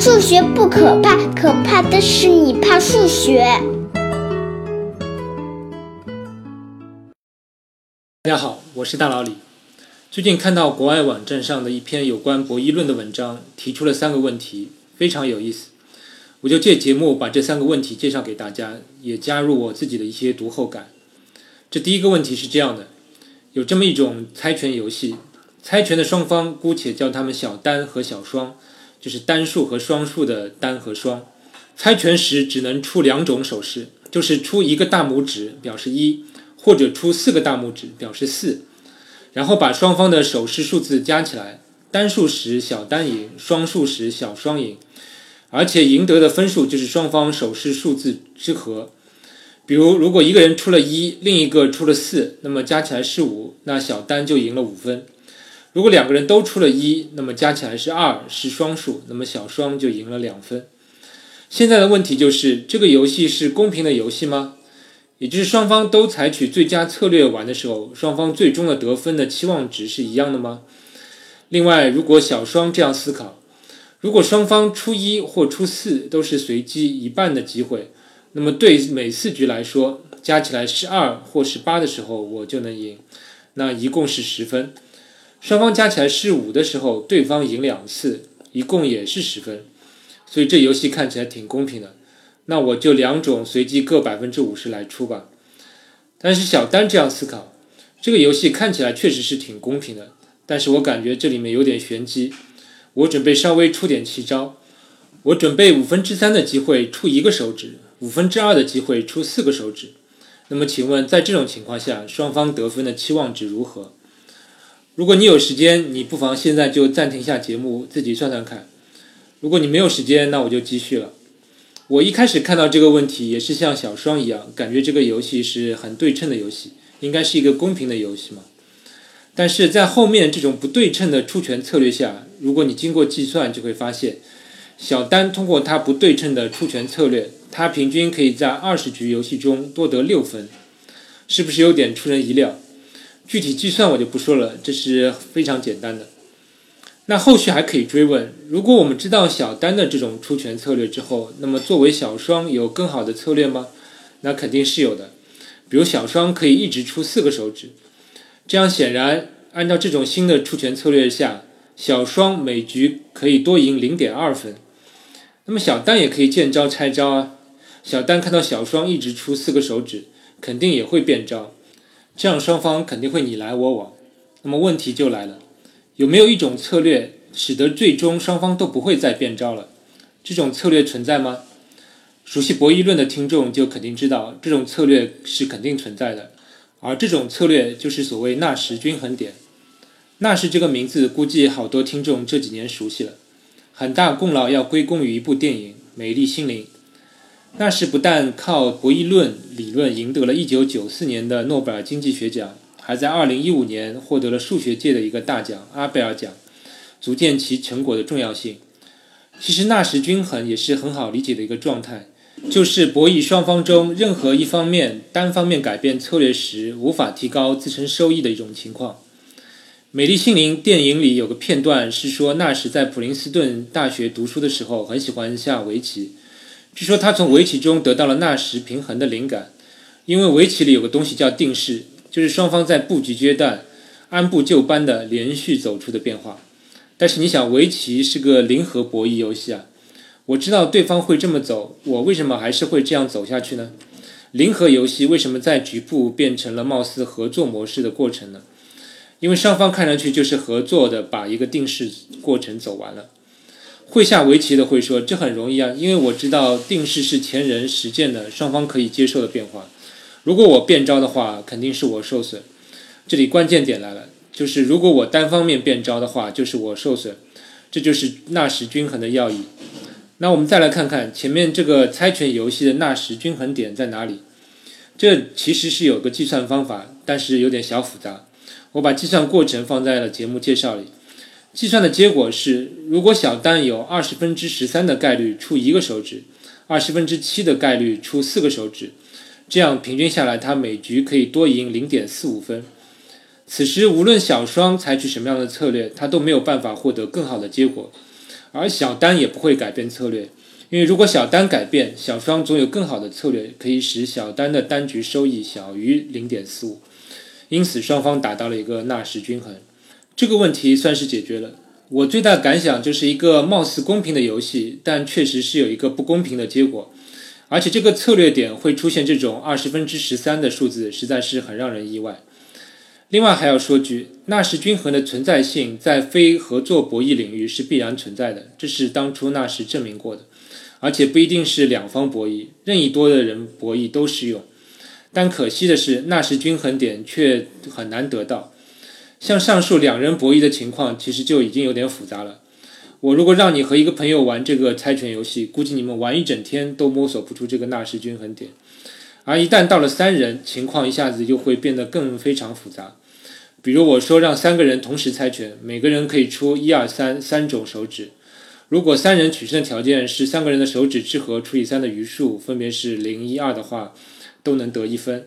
数学不可怕，可怕的是你怕数学。大家好，我是大老李。最近看到国外网站上的一篇有关博弈论的文章，提出了三个问题，非常有意思。我就借节目把这三个问题介绍给大家，也加入我自己的一些读后感。这第一个问题是这样的：有这么一种猜拳游戏，猜拳的双方姑且叫他们小单和小双，就是单数和双数的单和双。猜拳时只能出两种手势，就是出一个大拇指表示一，或者出四个大拇指表示四。然后把双方的手势数字加起来，单数时小单赢，双数时小双赢，而且赢得的分数就是双方手势数字之和。比如，如果一个人出了一，另一个出了四，那么加起来是五，那小单就赢了五分。如果两个人都出了一，那么加起来是二，是双数，那么小双就赢了两分。现在的问题就是，这个游戏是公平的游戏吗？也就是双方都采取最佳策略玩的时候，双方最终的得分的期望值是一样的吗？另外，如果小双这样思考，如果双方出一或出四都是随机一半的机会，那么对每四局来说，加起来是二或是八的时候，我就能赢，那一共是十分。双方加起来是五的时候，对方赢两次，一共也是十分。所以这游戏看起来挺公平的。那我就两种随机各百分之五十来出吧。但是小丹这样思考，这个游戏看起来确实是挺公平的，但是我感觉这里面有点玄机。我准备稍微出点奇招，我准备五分之三的机会出一个手指，五分之二的机会出四个手指。那么请问，在这种情况下，双方得分的期望值如何？如果你有时间，你不妨现在就暂停一下节目，自己算算看。如果你没有时间，那我就继续了。我一开始看到这个问题，也是像小双一样，感觉这个游戏是很对称的游戏，应该是一个公平的游戏嘛。但是在后面这种不对称的出拳策略下，如果你经过计算，就会发现，小丹通过他不对称的出拳策略，他平均可以在二十局游戏中多得六分，是不是有点出人意料？具体计算我就不说了，这是非常简单的。那后续还可以追问：如果我们知道小单的这种出拳策略之后，那么作为小双有更好的策略吗？那肯定是有的。比如小双可以一直出四个手指，这样显然按照这种新的出拳策略下，小双每局可以多赢零点二分。那么小单也可以见招拆招啊。小单看到小双一直出四个手指，肯定也会变招，这样双方肯定会你来我往。那么问题就来了。有没有一种策略使得最终双方都不会再变招了？这种策略存在吗？熟悉博弈论的听众就肯定知道，这种策略是肯定存在的。而这种策略就是所谓纳什均衡点。纳什这个名字，估计好多听众这几年熟悉了，很大功劳要归功于一部电影《美丽心灵》。纳什不但靠博弈论理论赢得了一九九四年的诺贝尔经济学奖。还在2015年获得了数学界的一个大奖——阿贝尔奖，足见其成果的重要性。其实纳什均衡也是很好理解的一个状态，就是博弈双方中任何一方面单方面改变策略时，无法提高自身收益的一种情况。《美丽心灵》电影里有个片段是说，纳什在普林斯顿大学读书的时候很喜欢下围棋，据说他从围棋中得到了纳什平衡的灵感，因为围棋里有个东西叫定式。就是双方在布局阶段按部就班的连续走出的变化，但是你想，围棋是个零和博弈游戏啊，我知道对方会这么走，我为什么还是会这样走下去呢？零和游戏为什么在局部变成了貌似合作模式的过程呢？因为双方看上去就是合作的把一个定式过程走完了。会下围棋的会说这很容易啊，因为我知道定式是前人实践的，双方可以接受的变化。如果我变招的话，肯定是我受损。这里关键点来了，就是如果我单方面变招的话，就是我受损。这就是纳什均衡的要义。那我们再来看看前面这个猜拳游戏的纳什均衡点在哪里？这其实是有个计算方法，但是有点小复杂。我把计算过程放在了节目介绍里。计算的结果是，如果小单有二十分之十三的概率出一个手指，二十分之七的概率出四个手指。这样平均下来，他每局可以多赢零点四五分。此时，无论小双采取什么样的策略，他都没有办法获得更好的结果。而小单也不会改变策略，因为如果小单改变，小双总有更好的策略可以使小单的单局收益小于零点四五，因此双方达到了一个纳什均衡，这个问题算是解决了。我最大的感想就是一个貌似公平的游戏，但确实是有一个不公平的结果，而且这个策略点会出现这种二十分之十三的数字，实在是很让人意外。另外还要说句，纳什均衡的存在性在非合作博弈领域是必然存在的，这是当初纳什证明过的，而且不一定是两方博弈，任意多的人博弈都适用。但可惜的是，纳什均衡点却很难得到。像上述两人博弈的情况，其实就已经有点复杂了。我如果让你和一个朋友玩这个猜拳游戏，估计你们玩一整天都摸索不出这个纳什均衡点。而一旦到了三人，情况一下子就会变得更非常复杂。比如我说让三个人同时猜拳，每个人可以出一二三三种手指。如果三人取胜的条件是三个人的手指之和除以三的余数分别是零一二的话，都能得一分。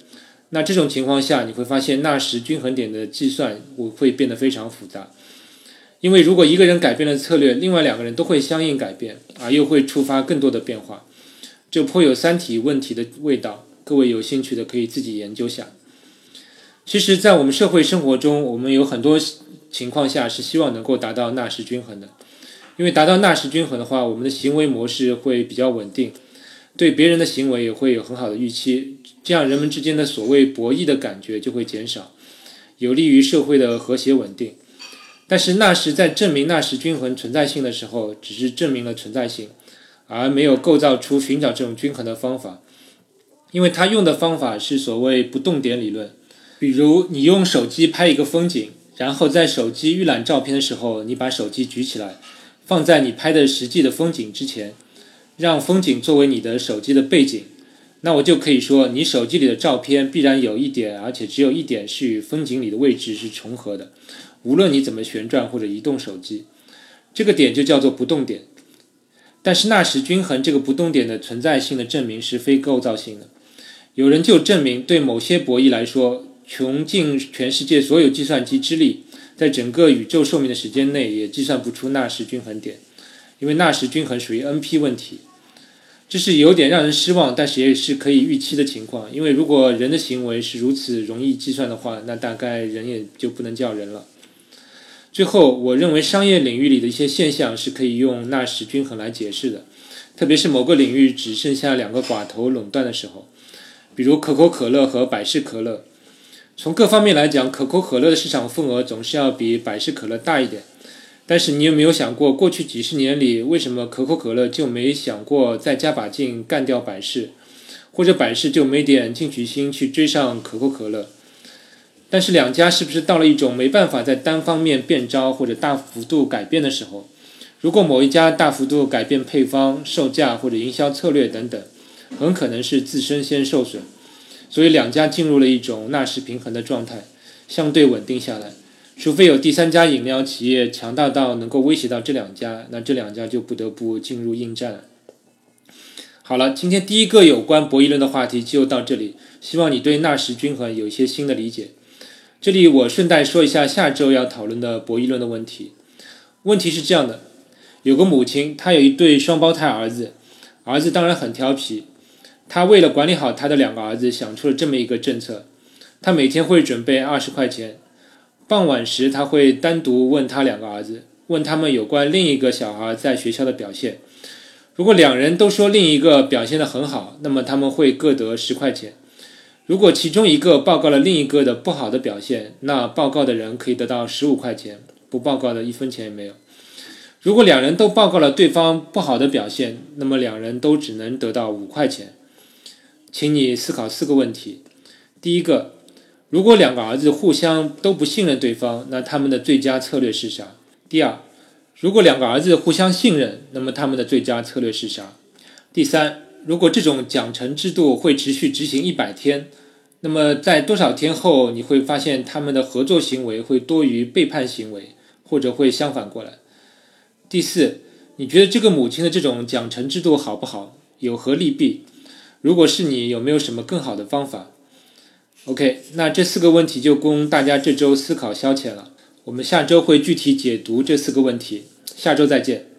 那这种情况下，你会发现纳什均衡点的计算我会变得非常复杂。因为如果一个人改变了策略，另外两个人都会相应改变，而又会触发更多的变化，这颇有三体问题的味道。各位有兴趣的可以自己研究下。其实，在我们社会生活中，我们有很多情况下是希望能够达到纳什均衡的，因为达到纳什均衡的话，我们的行为模式会比较稳定，对别人的行为也会有很好的预期，这样人们之间的所谓博弈的感觉就会减少，有利于社会的和谐稳定。但是纳什在证明纳什均衡存在性的时候，只是证明了存在性，而没有构造出寻找这种均衡的方法，因为他用的方法是所谓不动点理论。比如，你用手机拍一个风景，然后在手机预览照片的时候，你把手机举起来，放在你拍的实际的风景之前，让风景作为你的手机的背景，那我就可以说，你手机里的照片必然有一点，而且只有一点是与风景里的位置是重合的，无论你怎么旋转或者移动手机，这个点就叫做不动点。但是纳什均衡这个不动点的存在性的证明是非构造性的，有人就证明，对某些博弈来说。穷尽全世界所有计算机之力，在整个宇宙寿命的时间内，也计算不出纳什均衡点，因为纳什均衡属于 NP 问题，这是有点让人失望，但是也是可以预期的情况。因为如果人的行为是如此容易计算的话，那大概人也就不能叫人了。最后，我认为商业领域里的一些现象是可以用纳什均衡来解释的，特别是某个领域只剩下两个寡头垄断的时候，比如可口可乐和百事可乐。从各方面来讲，可口可乐的市场份额总是要比百事可乐大一点。但是你有没有想过，过去几十年里，为什么可口可乐就没想过再加把劲干掉百事，或者百事就没点进取心去追上可口可乐？但是两家是不是到了一种没办法在单方面变招或者大幅度改变的时候？如果某一家大幅度改变配方、售价或者营销策略等等，很可能是自身先受损。所以两家进入了一种纳什平衡的状态，相对稳定下来。除非有第三家饮料企业强大到能够威胁到这两家，那这两家就不得不进入应战。好了，今天第一个有关博弈论的话题就到这里，希望你对纳什均衡有一些新的理解。这里我顺带说一下下周要讨论的博弈论的问题。问题是这样的：有个母亲，她有一对双胞胎儿子，儿子当然很调皮。他为了管理好他的两个儿子，想出了这么一个政策：他每天会准备二十块钱，傍晚时他会单独问他两个儿子，问他们有关另一个小孩在学校的表现。如果两人都说另一个表现得很好，那么他们会各得十块钱；如果其中一个报告了另一个的不好的表现，那报告的人可以得到十五块钱，不报告的一分钱也没有。如果两人都报告了对方不好的表现，那么两人都只能得到五块钱。请你思考四个问题：第一个，如果两个儿子互相都不信任对方，那他们的最佳策略是啥？第二，如果两个儿子互相信任，那么他们的最佳策略是啥？第三，如果这种奖惩制度会持续执行一百天，那么在多少天后你会发现他们的合作行为会多于背叛行为，或者会相反过来？第四，你觉得这个母亲的这种奖惩制度好不好？有何利弊？如果是你，有没有什么更好的方法？OK，那这四个问题就供大家这周思考消遣了。我们下周会具体解读这四个问题，下周再见。